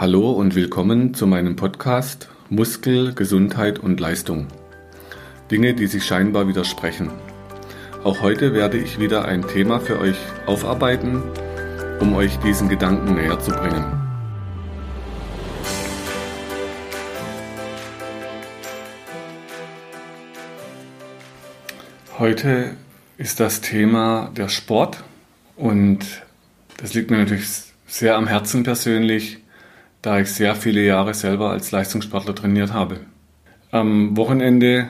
Hallo und willkommen zu meinem Podcast Muskel, Gesundheit und Leistung. Dinge, die sich scheinbar widersprechen. Auch heute werde ich wieder ein Thema für euch aufarbeiten, um euch diesen Gedanken näher zu bringen. Heute ist das Thema der Sport und das liegt mir natürlich sehr am Herzen persönlich, da ich sehr viele Jahre selber als Leistungssportler trainiert habe. Am Wochenende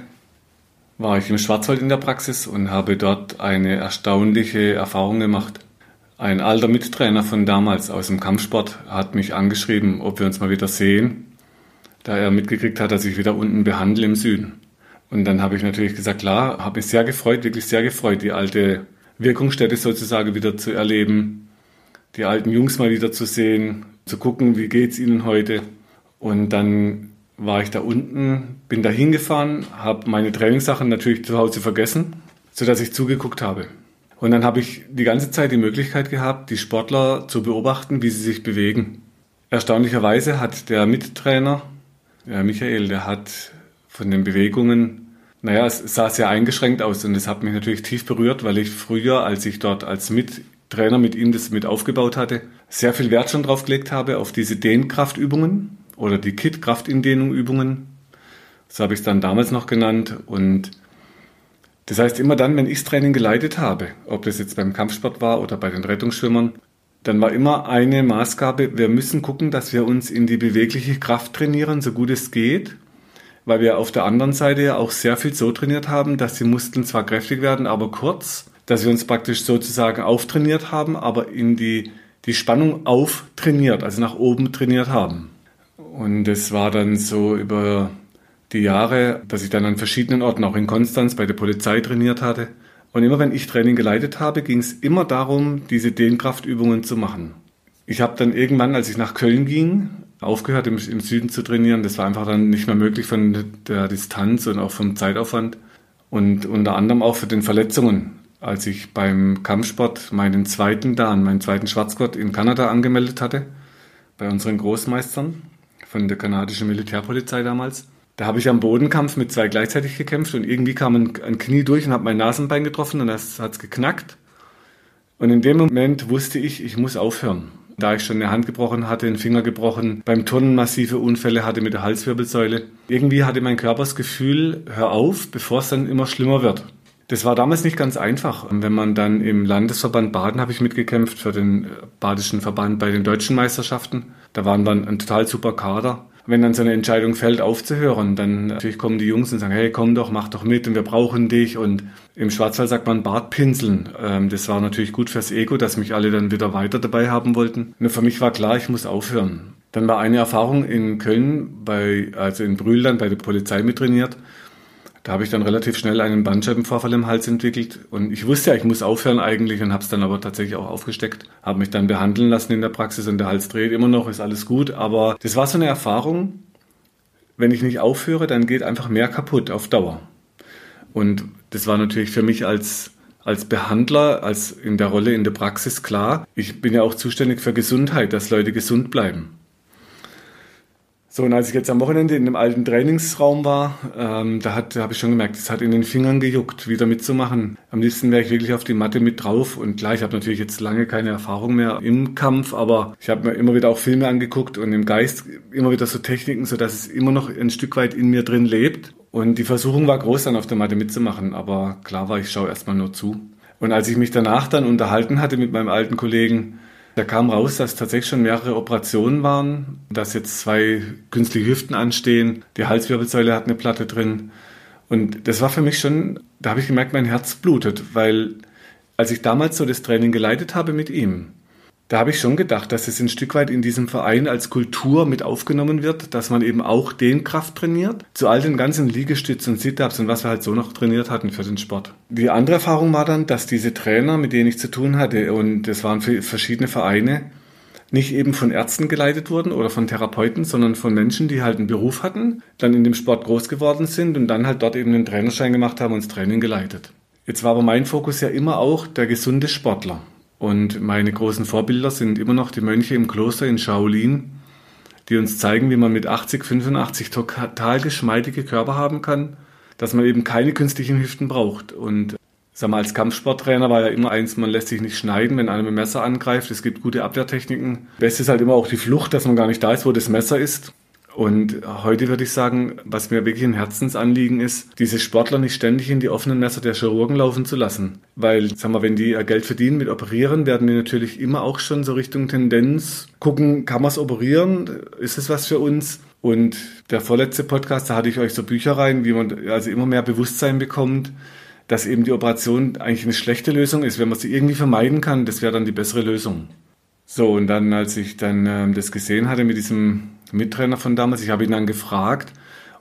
war ich im Schwarzwald in der Praxis und habe dort eine erstaunliche Erfahrung gemacht. Ein alter Mittrainer von damals aus dem Kampfsport hat mich angeschrieben, ob wir uns mal wieder sehen, da er mitgekriegt hat, dass ich wieder unten behandle im Süden. Und dann habe ich natürlich gesagt, klar, habe mich sehr gefreut, wirklich sehr gefreut, die alte Wirkungsstätte sozusagen wieder zu erleben, die alten Jungs mal wieder zu sehen, zu gucken, wie geht's ihnen heute. Und dann war ich da unten, bin da hingefahren, habe meine Trainingssachen natürlich zu Hause vergessen, sodass ich zugeguckt habe. Und dann habe ich die ganze Zeit die Möglichkeit gehabt, die Sportler zu beobachten, wie sie sich bewegen. Erstaunlicherweise hat der Mittrainer, der Michael, der hat von den Bewegungen, naja, es sah sehr eingeschränkt aus und das hat mich natürlich tief berührt, weil ich früher, als ich dort als Mittrainer mit ihm das mit aufgebaut hatte, sehr viel Wert schon drauf gelegt habe, auf diese Dehnkraftübungen oder die Kit-Kraftindehnung-Übungen. So habe ich es dann damals noch genannt. Und das heißt, immer dann, wenn ich das Training geleitet habe, ob das jetzt beim Kampfsport war oder bei den Rettungsschwimmern, dann war immer eine Maßgabe, wir müssen gucken, dass wir uns in die bewegliche Kraft trainieren, so gut es geht, weil wir auf der anderen Seite ja auch sehr viel so trainiert haben, dass die Muskeln zwar kräftig werden, aber kurz, dass wir uns praktisch sozusagen auftrainiert haben, aber in die die Spannung auftrainiert, also nach oben trainiert haben. Und es war dann so über die Jahre, dass ich dann an verschiedenen Orten, auch in Konstanz, bei der Polizei trainiert hatte. Und immer wenn ich Training geleitet habe, ging es immer darum, diese Dehnkraftübungen zu machen. Ich habe dann irgendwann, als ich nach Köln ging, aufgehört, im, im, Süden zu trainieren. Das war einfach dann nicht mehr möglich von der Distanz und auch vom Zeitaufwand. Und unter anderem auch für den Verletzungen als ich beim Kampfsport meinen zweiten Dan, meinen zweiten Schwarzgurt in Kanada angemeldet hatte, bei unseren Großmeistern von der kanadischen Militärpolizei damals. Da habe ich am Bodenkampf mit zwei gleichzeitig gekämpft und irgendwie kam ein, ein Knie durch und habe mein Nasenbein getroffen und das hat es geknackt. Und in dem Moment wusste ich, ich muss aufhören. Da ich schon eine Hand gebrochen hatte, einen Finger gebrochen, beim Turnen massive Unfälle hatte mit der Halswirbelsäule. Irgendwie hatte mein Körper das Gefühl, hör auf, bevor es dann immer schlimmer wird. Das war damals nicht ganz einfach. Wenn man dann im Landesverband Baden habe ich mitgekämpft für den badischen Verband bei den deutschen Meisterschaften. Da waren dann ein total super Kader. Wenn dann so eine Entscheidung fällt, aufzuhören, dann natürlich kommen die Jungs und sagen, hey, komm doch, mach doch mit und wir brauchen dich. Und im Schwarzwald sagt man Bartpinseln. Ähm, das war natürlich gut fürs Ego, dass mich alle dann wieder weiter dabei haben wollten. Nur für mich war klar, ich muss aufhören. Dann war eine Erfahrung in Köln, bei, also in Brühl bei der Polizei mittrainiert. Da habe ich dann relativ schnell einen Bandscheibenvorfall im Hals entwickelt und ich wusste ja, ich muss aufhören eigentlich und habe es dann aber tatsächlich auch aufgesteckt, habe mich dann behandeln lassen in der Praxis und der Hals dreht immer noch, ist alles gut, aber das war so eine Erfahrung, wenn ich nicht aufhöre, dann geht einfach mehr kaputt auf Dauer. Und das war natürlich für mich als als Behandler, als in der Rolle in der Praxis klar. Ich bin ja auch zuständig für Gesundheit, dass Leute gesund bleiben. So, und als ich jetzt am Wochenende in dem alten Trainingsraum war, ähm, da, da habe ich schon gemerkt, es hat in den Fingern gejuckt, wieder mitzumachen. Am liebsten wäre ich wirklich auf die Matte mit drauf. Und klar, ich habe natürlich jetzt lange keine Erfahrung mehr im Kampf, aber ich habe mir immer wieder auch Filme angeguckt und im Geist immer wieder so Techniken, so dass es immer noch ein Stück weit in mir drin lebt. Und die Versuchung war groß, dann auf der Matte mitzumachen. Aber klar war, ich schaue erstmal nur zu. Und als ich mich danach dann unterhalten hatte mit meinem alten Kollegen, da kam raus, dass tatsächlich schon mehrere Operationen waren, dass jetzt zwei künstliche Hüften anstehen, die Halswirbelsäule hat eine Platte drin. Und das war für mich schon, da habe ich gemerkt, mein Herz blutet, weil als ich damals so das Training geleitet habe mit ihm, da habe ich schon gedacht, dass es ein Stück weit in diesem Verein als Kultur mit aufgenommen wird, dass man eben auch den Kraft trainiert, zu all den ganzen Liegestützen und Sit-Ups und was wir halt so noch trainiert hatten für den Sport. Die andere Erfahrung war dann, dass diese Trainer, mit denen ich zu tun hatte, und das waren verschiedene Vereine, nicht eben von Ärzten geleitet wurden oder von Therapeuten, sondern von Menschen, die halt einen Beruf hatten, dann in dem Sport groß geworden sind und dann halt dort eben einen Trainerschein gemacht haben und das Training geleitet. Jetzt war aber mein Fokus ja immer auch der gesunde Sportler. Und meine großen Vorbilder sind immer noch die Mönche im Kloster in Shaolin, die uns zeigen, wie man mit 80, 85 total geschmeidige Körper haben kann, dass man eben keine künstlichen Hüften braucht. Und sag mal, als Kampfsporttrainer war ja immer eins, man lässt sich nicht schneiden, wenn mit dem Messer angreift. Es gibt gute Abwehrtechniken. Best ist halt immer auch die Flucht, dass man gar nicht da ist, wo das Messer ist. Und heute würde ich sagen, was mir wirklich ein Herzensanliegen ist, diese Sportler nicht ständig in die offenen Messer der Chirurgen laufen zu lassen. Weil, sag mal, wenn die Geld verdienen mit Operieren, werden die natürlich immer auch schon so Richtung Tendenz gucken, kann man es operieren? Ist es was für uns? Und der vorletzte Podcast, da hatte ich euch so Bücher rein, wie man also immer mehr Bewusstsein bekommt, dass eben die Operation eigentlich eine schlechte Lösung ist. Wenn man sie irgendwie vermeiden kann, das wäre dann die bessere Lösung. So, und dann, als ich dann ähm, das gesehen hatte mit diesem Mittrainer von damals. Ich habe ihn dann gefragt,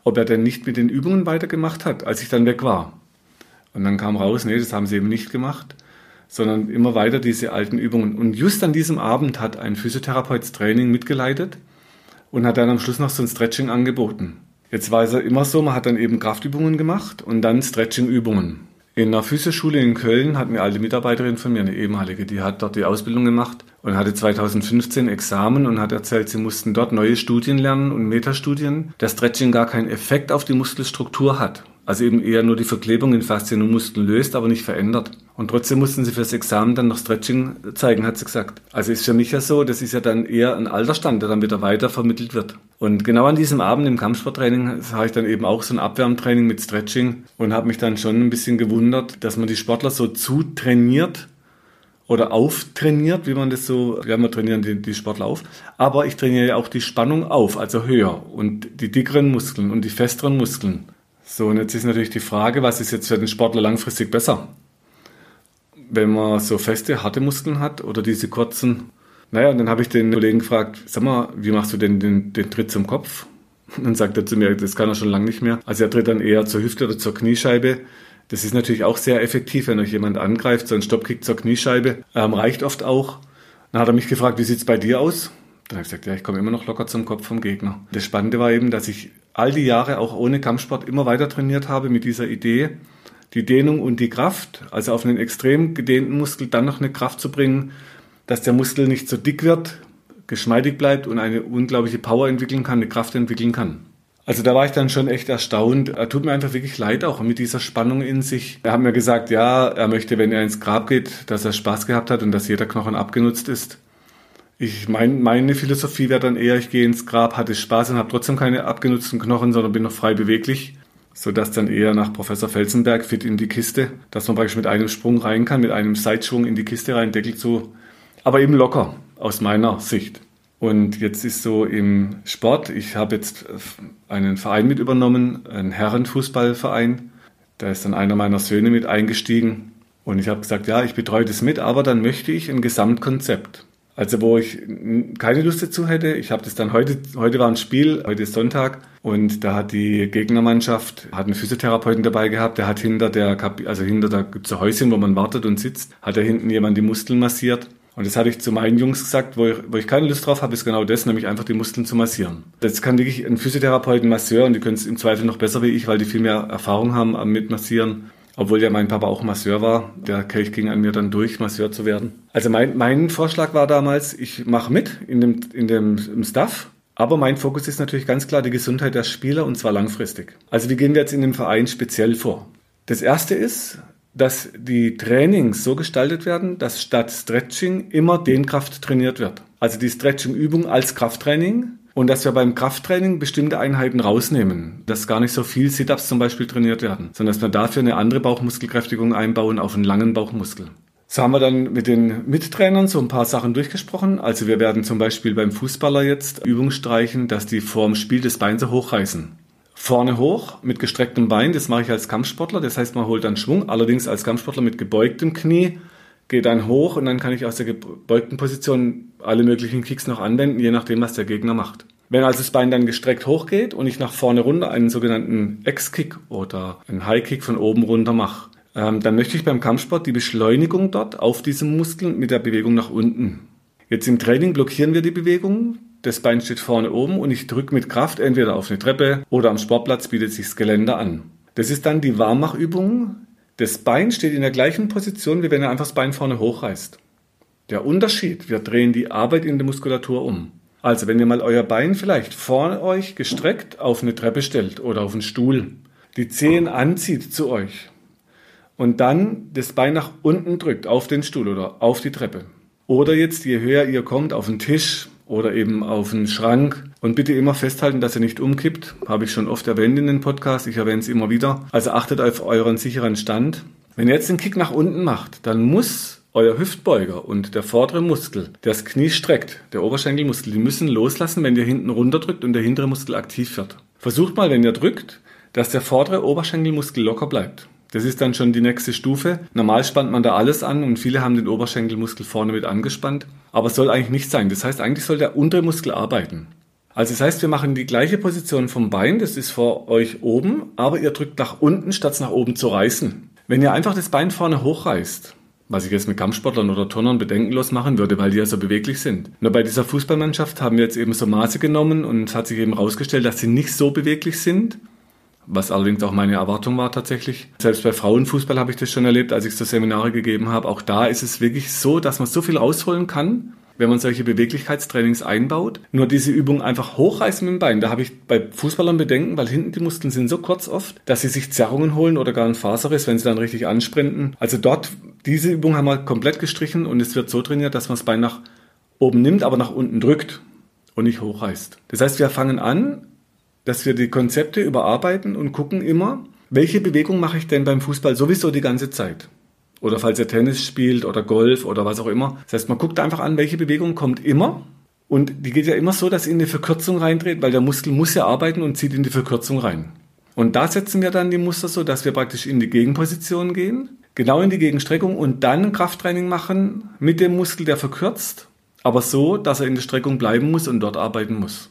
ob er denn nicht mit den Übungen weitergemacht hat, als ich dann weg war. Und dann kam raus, nee, das haben sie eben nicht gemacht, sondern immer weiter diese alten Übungen. Und just an diesem Abend hat ein Physiotherapeut Training mitgeleitet und hat dann am Schluss noch so ein Stretching angeboten. Jetzt war es immer so, man hat dann eben Kraftübungen gemacht und dann Stretchingübungen. In einer Physioschule in Köln hat eine alte Mitarbeiterin von mir, eine ehemalige, die hat dort die Ausbildung gemacht und hatte 2015 Examen und hat erzählt, sie mussten dort neue Studien lernen und Metastudien, dass Stretching gar keinen Effekt auf die Muskelstruktur hat. Also eben eher nur die Verklebung in Faszien und Muskeln löst, aber nicht verändert. Und trotzdem mussten sie fürs Examen dann noch Stretching zeigen, hat sie gesagt. Also ist für mich ja so, das ist ja dann eher ein Altersstand, der dann wieder weiter vermittelt wird. Und genau an diesem Abend im Kampfsporttraining habe ich dann eben auch so ein Abwärmtraining mit Stretching und habe mich dann schon ein bisschen gewundert, dass man die Sportler so zu trainiert oder auftrainiert, wie man das so, ja, wir trainieren die, die Sportler auf, aber ich trainiere ja auch die Spannung auf, also höher und die dickeren Muskeln und die festeren Muskeln. So, und jetzt ist natürlich die Frage, was ist jetzt für den Sportler langfristig besser? Wenn man so feste, harte Muskeln hat oder diese kurzen. Naja, und dann habe ich den Kollegen gefragt, sag mal, wie machst du denn den, den Tritt zum Kopf? Und dann sagt er zu mir, das kann er schon lange nicht mehr. Also er tritt dann eher zur Hüfte oder zur Kniescheibe. Das ist natürlich auch sehr effektiv, wenn euch jemand angreift. So ein Stoppkick zur Kniescheibe ähm, reicht oft auch. Dann hat er mich gefragt, wie sieht's bei dir aus? Dann habe ich gesagt, ja, ich komme immer noch locker zum Kopf vom Gegner. Das Spannende war eben, dass ich all die Jahre auch ohne Kampfsport immer weiter trainiert habe mit dieser Idee, die Dehnung und die Kraft, also auf einen extrem gedehnten Muskel dann noch eine Kraft zu bringen, dass der Muskel nicht so dick wird, geschmeidig bleibt und eine unglaubliche Power entwickeln kann, eine Kraft entwickeln kann. Also da war ich dann schon echt erstaunt. Er tut mir einfach wirklich leid, auch mit dieser Spannung in sich. Er hat mir gesagt, ja, er möchte, wenn er ins Grab geht, dass er Spaß gehabt hat und dass jeder Knochen abgenutzt ist. Ich mein, meine Philosophie wäre dann eher, ich gehe ins Grab, hatte Spaß und habe trotzdem keine abgenutzten Knochen, sondern bin noch frei beweglich. Sodass dann eher nach Professor Felsenberg fit in die Kiste, dass man praktisch mit einem Sprung rein kann, mit einem Seitschwung in die Kiste rein, Deckel zu. Aber eben locker, aus meiner Sicht. Und jetzt ist so im Sport, ich habe jetzt einen Verein mit übernommen, einen Herrenfußballverein. Da ist dann einer meiner Söhne mit eingestiegen. Und ich habe gesagt, ja, ich betreue das mit, aber dann möchte ich ein Gesamtkonzept. Also wo ich keine Lust dazu hätte. Ich habe das dann heute, heute war ein Spiel, heute ist Sonntag und da hat die Gegnermannschaft, hat einen Physiotherapeuten dabei gehabt, der hat hinter der, also hinter, da gibt es ein Häuschen, wo man wartet und sitzt, hat er hinten jemand die Muskeln massiert. Und das hatte ich zu meinen Jungs gesagt, wo ich, wo ich keine Lust drauf habe, ist genau das, nämlich einfach die Muskeln zu massieren. Das kann wirklich ein Physiotherapeuten, Masseur und die können es im Zweifel noch besser wie ich, weil die viel mehr Erfahrung haben mit Massieren obwohl ja mein Papa auch Masseur war. Der Kelch ging an mir dann durch, Masseur zu werden. Also mein, mein Vorschlag war damals, ich mache mit in dem, in dem im Staff, aber mein Fokus ist natürlich ganz klar die Gesundheit der Spieler und zwar langfristig. Also wie gehen wir jetzt in dem Verein speziell vor? Das erste ist, dass die Trainings so gestaltet werden, dass statt Stretching immer Dehnkraft trainiert wird. Also die Stretching-Übung als Krafttraining und dass wir beim Krafttraining bestimmte Einheiten rausnehmen, dass gar nicht so viel Sit-ups zum Beispiel trainiert werden, sondern dass wir dafür eine andere Bauchmuskelkräftigung einbauen auf einen langen Bauchmuskel. So haben wir dann mit den Mittrainern so ein paar Sachen durchgesprochen. Also wir werden zum Beispiel beim Fußballer jetzt Übung streichen, dass die vorm Spiel das Bein so hochreißen. Vorne hoch mit gestrecktem Bein, das mache ich als Kampfsportler. Das heißt, man holt dann Schwung, allerdings als Kampfsportler mit gebeugtem Knie gehe dann hoch und dann kann ich aus der gebeugten Position alle möglichen Kicks noch anwenden, je nachdem, was der Gegner macht. Wenn also das Bein dann gestreckt hochgeht und ich nach vorne runter einen sogenannten X-Kick oder einen High-Kick von oben runter mache, ähm, dann möchte ich beim Kampfsport die Beschleunigung dort auf diesem Muskel mit der Bewegung nach unten. Jetzt im Training blockieren wir die Bewegung. Das Bein steht vorne oben und ich drücke mit Kraft entweder auf eine Treppe oder am Sportplatz bietet sich das Geländer an. Das ist dann die Warmmachübung, das Bein steht in der gleichen Position, wie wenn er einfach das Bein vorne hochreißt. Der Unterschied, wir drehen die Arbeit in der Muskulatur um. Also, wenn ihr mal euer Bein vielleicht vor euch gestreckt auf eine Treppe stellt oder auf einen Stuhl, die Zehen anzieht zu euch und dann das Bein nach unten drückt auf den Stuhl oder auf die Treppe. Oder jetzt, je höher ihr kommt, auf den Tisch oder eben auf den Schrank. Und bitte immer festhalten, dass ihr nicht umkippt. Habe ich schon oft erwähnt in den Podcast. Ich erwähne es immer wieder. Also achtet auf euren sicheren Stand. Wenn ihr jetzt den Kick nach unten macht, dann muss euer Hüftbeuger und der vordere Muskel, der das Knie streckt, der Oberschenkelmuskel, die müssen loslassen, wenn ihr hinten runterdrückt und der hintere Muskel aktiv wird. Versucht mal, wenn ihr drückt, dass der vordere Oberschenkelmuskel locker bleibt. Das ist dann schon die nächste Stufe. Normal spannt man da alles an und viele haben den Oberschenkelmuskel vorne mit angespannt. Aber soll eigentlich nicht sein. Das heißt, eigentlich soll der untere Muskel arbeiten. Also das heißt, wir machen die gleiche Position vom Bein, das ist vor euch oben, aber ihr drückt nach unten, statt nach oben zu reißen. Wenn ihr einfach das Bein vorne hochreißt, was ich jetzt mit Kampfsportlern oder Turnern bedenkenlos machen würde, weil die ja so beweglich sind. Nur bei dieser Fußballmannschaft haben wir jetzt eben so Maße genommen und es hat sich eben herausgestellt, dass sie nicht so beweglich sind was allerdings auch meine Erwartung war tatsächlich. Selbst bei Frauenfußball habe ich das schon erlebt, als ich so Seminare gegeben habe. Auch da ist es wirklich so, dass man so viel rausholen kann, wenn man solche Beweglichkeitstrainings einbaut. Nur diese Übung einfach hochreißen mit dem Bein, da habe ich bei Fußballern Bedenken, weil hinten die Muskeln sind so kurz oft, dass sie sich Zerrungen holen oder gar ein Faserriss, wenn sie dann richtig ansprinten. Also dort, diese Übung haben wir komplett gestrichen und es wird so trainiert, dass man das Bein nach oben nimmt, aber nach unten drückt und nicht hochreißt. Das heißt, wir fangen an, dass wir die Konzepte überarbeiten und gucken immer, welche Bewegung mache ich denn beim Fußball sowieso die ganze Zeit? Oder falls ihr Tennis spielt oder Golf oder was auch immer. Das heißt, man guckt einfach an, welche Bewegung kommt immer. Und die geht ja immer so, dass in die Verkürzung reindreht, weil der Muskel muss ja arbeiten und zieht in die Verkürzung rein. Und da setzen wir dann die Muster so, dass wir praktisch in die Gegenposition gehen, genau in die Gegenstreckung und dann Krafttraining machen mit dem Muskel, der verkürzt, aber so, dass er in der Streckung bleiben muss und dort arbeiten muss.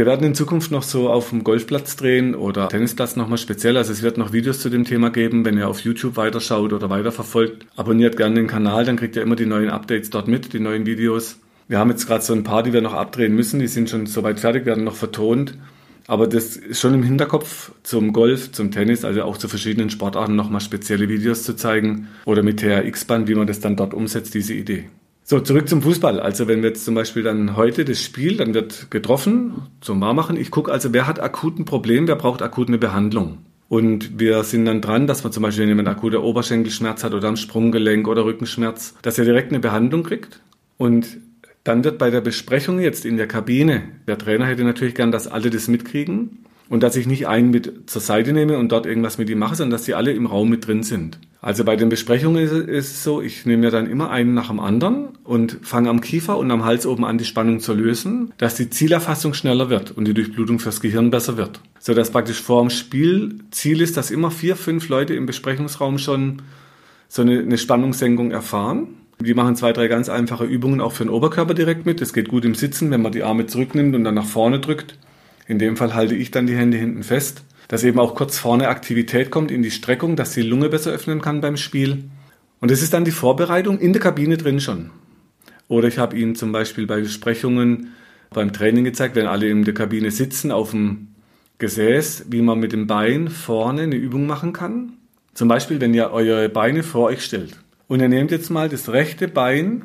Wir werden in Zukunft noch so auf dem Golfplatz drehen oder Tennisplatz nochmal speziell. Also es wird noch Videos zu dem Thema geben, wenn ihr auf YouTube weiterschaut oder weiterverfolgt. Abonniert gerne den Kanal, dann kriegt ihr immer die neuen Updates dort mit, die neuen Videos. Wir haben jetzt gerade so ein paar, die wir noch abdrehen müssen. Die sind schon soweit fertig, werden noch vertont. Aber das ist schon im Hinterkopf zum Golf, zum Tennis, also auch zu verschiedenen Sportarten nochmal spezielle Videos zu zeigen oder mit TRX-Band, wie man das dann dort umsetzt, diese Idee. So, zurück zum Fußball. Also wenn wir jetzt zum Beispiel dann heute das Spiel, dann wird getroffen zum Wahrmachen. Ich gucke also, wer hat akuten Problem, wer braucht akut eine Behandlung. Und wir sind dann dran, dass man zum Beispiel, wenn jemand akute Oberschenkelschmerz hat oder am Sprunggelenk oder Rückenschmerz, dass er direkt eine Behandlung kriegt. Und dann wird bei der Besprechung jetzt in der Kabine, der Trainer hätte natürlich gern, dass alle das mitkriegen und dass ich nicht einen mit zur Seite nehme und dort irgendwas mit ihm mache, sondern dass die alle im Raum mit drin sind. Also bei den Besprechungen ist, es so, ich nehme mir dann immer einen nach dem anderen und fange am Kiefer und am Hals oben an, die Spannung zu lösen, dass die Zielerfassung schneller wird und die Durchblutung fürs Gehirn besser wird. So dass praktisch vor dem Spiel Ziel ist, dass immer vier, fünf Leute im Besprechungsraum schon so eine, eine Spannungssenkung erfahren. Die machen zwei, drei ganz einfache Übungen auch für den Oberkörper direkt mit. Das geht gut im Sitzen, wenn man die Arme zurücknimmt und dann nach vorne drückt. In dem Fall halte ich dann die Hände hinten fest dass eben auch kurz vorne Aktivität kommt in die Streckung, dass die Lunge besser öffnen kann beim Spiel. Und das ist dann die Vorbereitung in der Kabine drin schon. Oder ich habe Ihnen zum Beispiel bei Besprechungen beim Training gezeigt, wenn alle in der Kabine sitzen auf dem Gesäß, wie man mit dem Bein vorne eine Übung machen kann. Zum Beispiel, wenn ihr eure Beine vor euch stellt. Und ihr nehmt jetzt mal das rechte Bein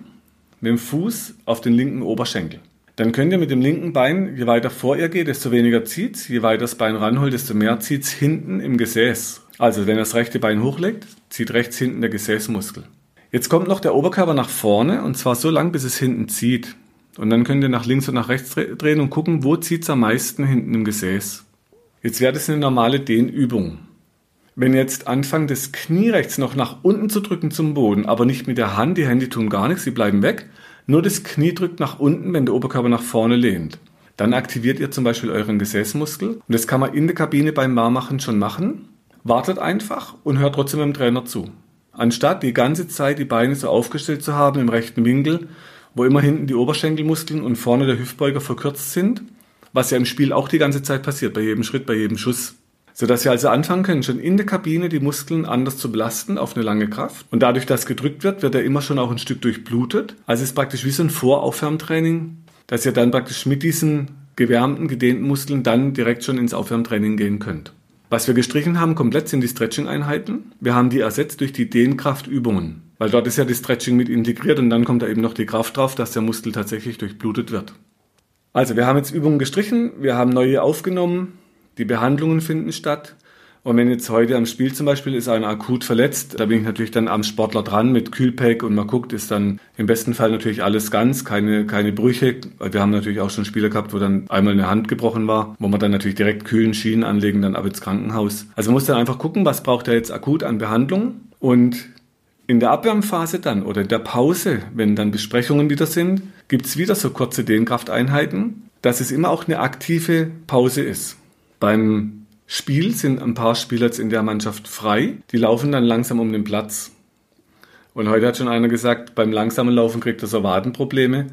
mit dem Fuß auf den linken Oberschenkel. Dann könnt ihr mit dem linken Bein, je weiter vor ihr geht, desto weniger zieht Je weiter das Bein ranholt, desto mehr zieht hinten im Gesäß. Also wenn ihr das rechte Bein hochlegt, zieht rechts hinten der Gesäßmuskel. Jetzt kommt noch der Oberkörper nach vorne und zwar so lang, bis es hinten zieht. Und dann könnt ihr nach links und nach rechts drehen und gucken, wo zieht es am meisten hinten im Gesäß. Jetzt wäre das eine normale Dehnübung. Wenn ihr jetzt anfangt, das Knie rechts noch nach unten zu drücken zum Boden, aber nicht mit der Hand, die Hände tun gar nichts, sie bleiben weg, nur das Knie drückt nach unten, wenn der Oberkörper nach vorne lehnt. Dann aktiviert ihr zum Beispiel euren Gesäßmuskel. Und das kann man in der Kabine beim Warmmachen schon machen. Wartet einfach und hört trotzdem dem Trainer zu. Anstatt die ganze Zeit die Beine so aufgestellt zu haben im rechten Winkel, wo immer hinten die Oberschenkelmuskeln und vorne der Hüftbeuger verkürzt sind, was ja im Spiel auch die ganze Zeit passiert, bei jedem Schritt, bei jedem Schuss sodass Sie also anfangen können, schon in der Kabine die Muskeln anders zu belasten auf eine lange Kraft. Und dadurch, dass gedrückt wird, wird er immer schon auch ein Stück durchblutet. Also es ist praktisch wie so ein Voraufwärmtraining, dass ihr dann praktisch mit diesen gewärmten, gedehnten Muskeln dann direkt schon ins Aufwärmtraining gehen könnt. Was wir gestrichen haben komplett sind die Stretching-Einheiten. Wir haben die ersetzt durch die Dehnkraftübungen, weil dort ist ja die Stretching mit integriert und dann kommt da eben noch die Kraft drauf, dass der Muskel tatsächlich durchblutet wird. Also wir haben jetzt Übungen gestrichen, wir haben neue aufgenommen, die Behandlungen finden statt. Und wenn jetzt heute am Spiel zum Beispiel ist einer akut verletzt, da bin ich natürlich dann am Sportler dran mit Kühlpack und man guckt, ist dann im besten Fall natürlich alles ganz, keine, keine Brüche. Wir haben natürlich auch schon Spiele gehabt, wo dann einmal eine Hand gebrochen war, wo man dann natürlich direkt kühlen Schienen anlegen, dann ab ins Krankenhaus. Also man muss dann einfach gucken, was braucht er jetzt akut an Behandlung und in der Abwärmphase dann oder in der Pause, wenn dann Besprechungen wieder sind, gibt es wieder so kurze Dehnkrafteinheiten, dass es immer auch eine aktive Pause ist. Beim Spiel sind ein paar Spieler jetzt in der Mannschaft frei. Die laufen dann langsam um den Platz. Und heute hat schon einer gesagt, beim langsamen Laufen kriegt er so Wadenprobleme.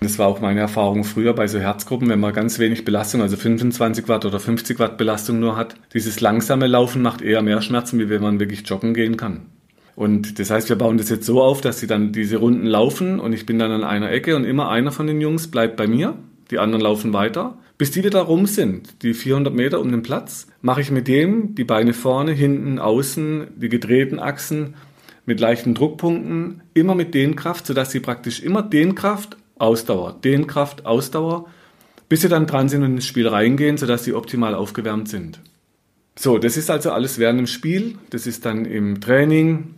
Das war auch meine Erfahrung früher bei so Herzgruppen, wenn man ganz wenig Belastung, also 25 Watt oder 50 Watt Belastung nur hat. Dieses langsame Laufen macht eher mehr Schmerzen, wie wenn man wirklich joggen gehen kann. Und das heißt, wir bauen das jetzt so auf, dass sie dann diese Runden laufen und ich bin dann an einer Ecke und immer einer von den Jungs bleibt bei mir, die anderen laufen weiter. Bis die wieder rum sind, die 400 Meter um den Platz, mache ich mit dem die Beine vorne, hinten, außen, die gedrehten Achsen mit leichten Druckpunkten, immer mit Dehnkraft, sodass sie praktisch immer Dehnkraft, Ausdauer, Dehnkraft, Ausdauer, bis sie dann dran sind und ins Spiel reingehen, sodass sie optimal aufgewärmt sind. So, das ist also alles während dem Spiel, das ist dann im Training,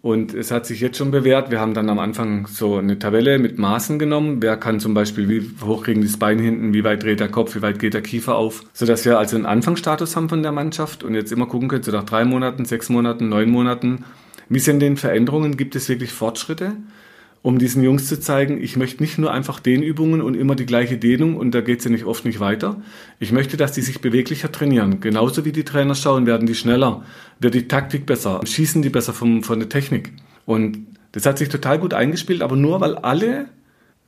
und es hat sich jetzt schon bewährt. Wir haben dann am Anfang so eine Tabelle mit Maßen genommen. Wer kann zum Beispiel, wie hoch kriegen das Bein hinten, wie weit dreht der Kopf, wie weit geht der Kiefer auf, sodass wir also einen Anfangsstatus haben von der Mannschaft und jetzt immer gucken können, so nach drei Monaten, sechs Monaten, neun Monaten, wie sind denn Veränderungen, gibt es wirklich Fortschritte? Um diesen Jungs zu zeigen, ich möchte nicht nur einfach Dehnübungen und immer die gleiche Dehnung und da geht es ja nicht oft nicht weiter. Ich möchte, dass die sich beweglicher trainieren. Genauso wie die Trainer schauen, werden die schneller, wird die Taktik besser, schießen die besser vom, von der Technik. Und das hat sich total gut eingespielt, aber nur weil alle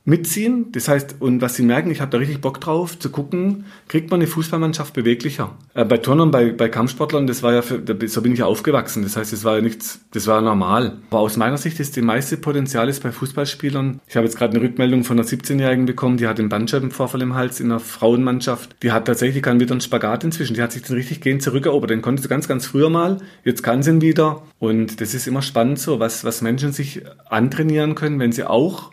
mitziehen. Das heißt, und was sie merken, ich habe da richtig Bock drauf, zu gucken, kriegt man eine Fußballmannschaft beweglicher. Äh, bei Turnern, bei, bei Kampfsportlern, das war ja, für, so bin ich ja aufgewachsen. Das heißt, das war ja nichts, das war normal. Aber aus meiner Sicht ist die meiste Potenzial ist bei Fußballspielern. Ich habe jetzt gerade eine Rückmeldung von einer 17-Jährigen bekommen, die hat einen Bandscheibenvorfall im Hals in einer Frauenmannschaft. Die hat tatsächlich, kann wieder einen Spagat inzwischen. Die hat sich dann richtig gehend zurückerobert. Den konnte sie ganz, ganz früher mal. Jetzt kann sie ihn wieder. Und das ist immer spannend so, was, was Menschen sich antrainieren können, wenn sie auch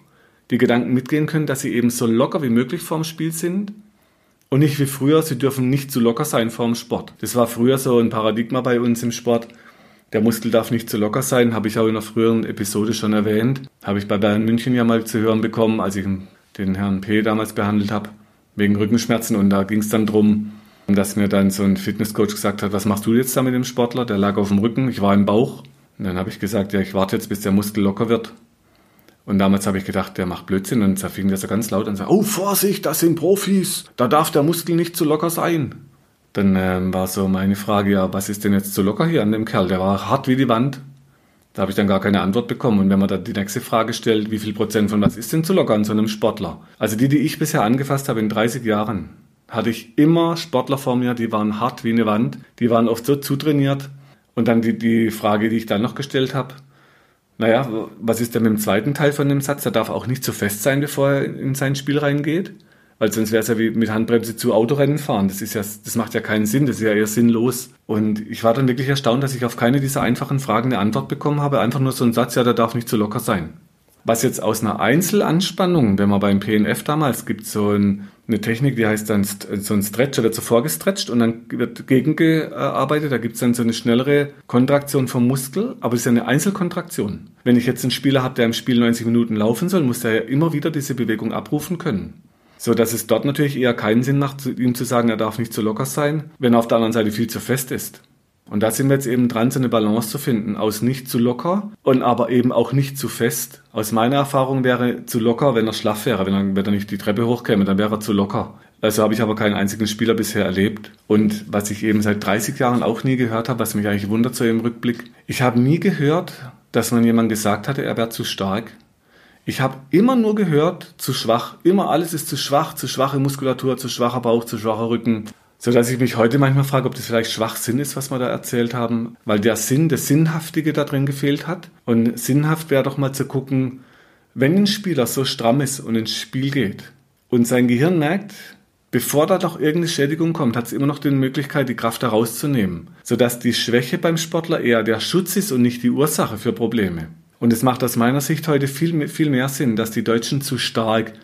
die Gedanken mitgehen können, dass sie eben so locker wie möglich vorm Spiel sind und nicht wie früher, sie dürfen nicht zu locker sein vorm Sport. Das war früher so ein Paradigma bei uns im Sport. Der Muskel darf nicht zu locker sein, habe ich auch in einer früheren Episode schon erwähnt. Habe ich bei Bayern München ja mal zu hören bekommen, als ich den Herrn P. damals behandelt habe, wegen Rückenschmerzen. Und da ging es dann darum, dass mir dann so ein Fitnesscoach gesagt hat, was machst du jetzt da mit dem Sportler? Der lag auf dem Rücken, ich war im Bauch. Und dann habe ich gesagt, ja, ich warte jetzt, bis der Muskel locker wird. Und damals habe ich gedacht, der macht Blödsinn. Und da fing der so ganz laut an und sagte, oh Vorsicht, das sind Profis, da darf der Muskel nicht zu locker sein. Dann ähm, war so meine Frage, ja, was ist denn jetzt zu locker hier an dem Kerl? Der war hart wie die Wand. Da habe ich dann gar keine Antwort bekommen. Und wenn man dann die nächste Frage stellt, wie viel Prozent von was ist denn zu locker an so einem Sportler? Also die, die ich bisher angefasst habe in 30 Jahren, hatte ich immer Sportler vor mir, die waren hart wie eine Wand, die waren oft so zutrainiert. Und dann die, die Frage, die ich dann noch gestellt habe, naja, was ist denn mit dem zweiten Teil von dem Satz? Er darf auch nicht zu fest sein, bevor er in sein Spiel reingeht. Weil sonst wäre es ja wie mit Handbremse zu Autorennen fahren. Das ist ja, das macht ja keinen Sinn, das ist ja eher sinnlos. Und ich war dann wirklich erstaunt, dass ich auf keine dieser einfachen Fragen eine Antwort bekommen habe. Einfach nur so ein Satz, ja, der darf nicht zu locker sein. Was jetzt aus einer Einzelanspannung, wenn man beim PNF damals gibt, so ein eine Technik, die heißt dann so ein Stretch, da wird so vorgestretcht und dann wird gegengearbeitet. Da gibt es dann so eine schnellere Kontraktion vom Muskel, aber es ist ja eine Einzelkontraktion. Wenn ich jetzt einen Spieler habe, der im Spiel 90 Minuten laufen soll, muss der ja immer wieder diese Bewegung abrufen können. So dass es dort natürlich eher keinen Sinn macht, ihm zu sagen, er darf nicht zu locker sein, wenn er auf der anderen Seite viel zu fest ist. Und da sind wir jetzt eben dran, so eine Balance zu finden, aus nicht zu locker und aber eben auch nicht zu fest. Aus meiner Erfahrung wäre zu locker, wenn er schlaff wäre, wenn er, wenn er nicht die Treppe hochkäme, dann wäre er zu locker. Also habe ich aber keinen einzigen Spieler bisher erlebt. Und was ich eben seit 30 Jahren auch nie gehört habe, was mich eigentlich wundert so im Rückblick, ich habe nie gehört, dass man jemand gesagt hatte, er wäre zu stark. Ich habe immer nur gehört, zu schwach. Immer alles ist zu schwach, zu schwache Muskulatur, zu schwacher Bauch, zu schwacher Rücken. So dass ich mich heute manchmal frage, ob das vielleicht Schwachsinn ist, was wir da erzählt haben, weil der Sinn, das Sinnhaftige da drin gefehlt hat. Und sinnhaft wäre doch mal zu gucken, wenn ein Spieler so stramm ist und ins Spiel geht und sein Gehirn merkt, bevor da doch irgendeine Schädigung kommt, hat es immer noch die Möglichkeit, die Kraft herauszunehmen, sodass die Schwäche beim Sportler eher der Schutz ist und nicht die Ursache für Probleme. Und es macht aus meiner Sicht heute viel, viel mehr Sinn, dass die Deutschen zu stark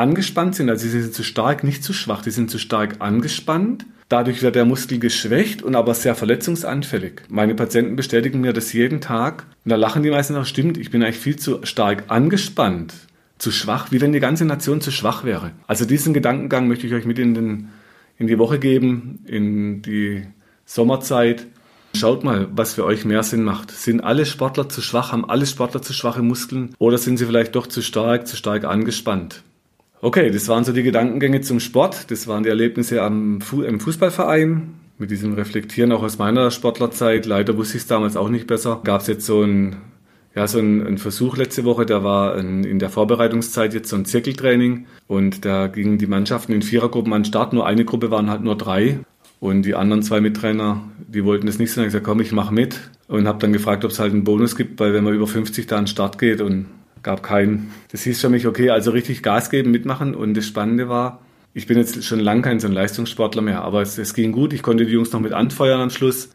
angespannt sind. Also sie sind zu stark, nicht zu schwach, die sind zu stark angespannt. Dadurch wird der Muskel geschwächt und aber sehr verletzungsanfällig. Meine Patienten bestätigen mir das jeden Tag. Und da lachen die meisten auch, stimmt, ich bin eigentlich viel zu stark angespannt, zu schwach, wie wenn die ganze Nation zu schwach wäre. Also diesen Gedankengang möchte ich euch mit in, den, in die Woche geben, in die Sommerzeit. Schaut mal, was für euch mehr Sinn macht. Sind alle Sportler zu schwach, haben alle Sportler zu schwache Muskeln oder sind sie vielleicht doch zu stark, zu stark angespannt? Okay, das waren so die Gedankengänge zum Sport. Das waren die Erlebnisse am Fu im Fußballverein. Mit diesem Reflektieren auch aus meiner Sportlerzeit. Leider wusste ich es damals auch nicht besser. Gab es jetzt so ein ja, so ein, ein, Versuch letzte Woche, da war ein, in der Vorbereitungszeit jetzt so ein Zirkeltraining und da gingen die Mannschaften in Vierergruppen an den Start. Nur eine Gruppe waren halt nur drei und die anderen zwei Mittrainer, die wollten das nicht so. Dann habe ich gesagt, komm, ich mache mit und habe dann gefragt, ob es halt einen Bonus gibt, weil wenn man über 50 da an den Start geht und gab keinen. Das hieß für mich, okay, also richtig Gas geben, mitmachen. Und das Spannende war, ich bin jetzt schon lange kein so ein Leistungssportler mehr, aber es, es ging gut. Ich konnte die Jungs noch mit anfeuern am Schluss.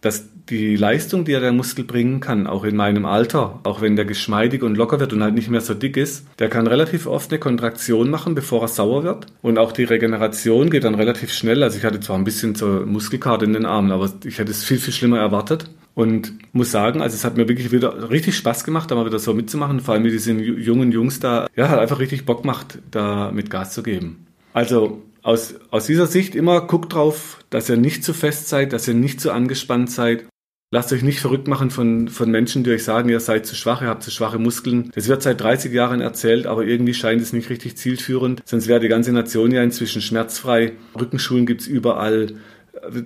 Dass die Leistung, die er der Muskel bringen kann, auch in meinem Alter, auch wenn der geschmeidig und locker wird und halt nicht mehr so dick ist, der kann relativ oft eine Kontraktion machen, bevor er sauer wird. Und auch die Regeneration geht dann relativ schnell. Also ich hatte zwar ein bisschen so Muskelkater in den Armen, aber ich hätte es viel, viel schlimmer erwartet. Und muss sagen, also es hat mir wirklich wieder richtig Spaß gemacht, da mal wieder so mitzumachen. Vor allem mit diesen jungen Jungs da. Ja, hat einfach richtig Bock gemacht, da mit Gas zu geben. Also aus, aus dieser Sicht immer guckt drauf, dass ihr nicht zu fest seid, dass ihr nicht zu angespannt seid. Lasst euch nicht verrückt machen von, von Menschen, die euch sagen, ihr seid zu schwach, ihr habt zu schwache Muskeln. Das wird seit 30 Jahren erzählt, aber irgendwie scheint es nicht richtig zielführend. Sonst wäre die ganze Nation ja inzwischen schmerzfrei. Rückenschulen gibt's überall.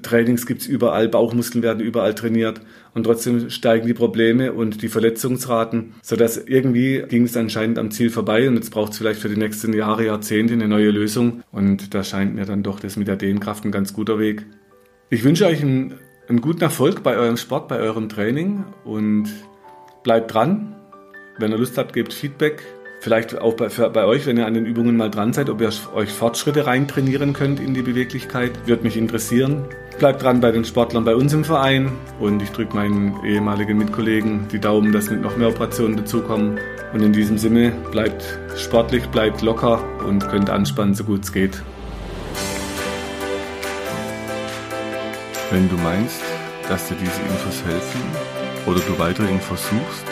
Trainings gibt's überall, Bauchmuskeln werden überall trainiert und trotzdem steigen die Probleme und die Verletzungsraten, sodass irgendwie ging es anscheinend am Ziel vorbei und jetzt braucht es vielleicht für die nächsten Jahre, Jahrzehnte eine neue Lösung und da scheint mir dann doch das mit der Dehnkraft ein ganz guter Weg. Ich wünsche euch einen, einen guten Erfolg bei eurem Sport, bei eurem Training und bleibt dran. Wenn ihr Lust habt, gebt Feedback Vielleicht auch bei, für, bei euch, wenn ihr an den Übungen mal dran seid, ob ihr euch Fortschritte reintrainieren könnt in die Beweglichkeit. Würde mich interessieren. Bleibt dran bei den Sportlern bei uns im Verein und ich drücke meinen ehemaligen Mitkollegen die Daumen, dass nicht noch mehr Operationen dazukommen. Und in diesem Sinne bleibt sportlich, bleibt locker und könnt anspannen, so gut es geht. Wenn du meinst, dass dir diese Infos helfen oder du weitere Infos suchst,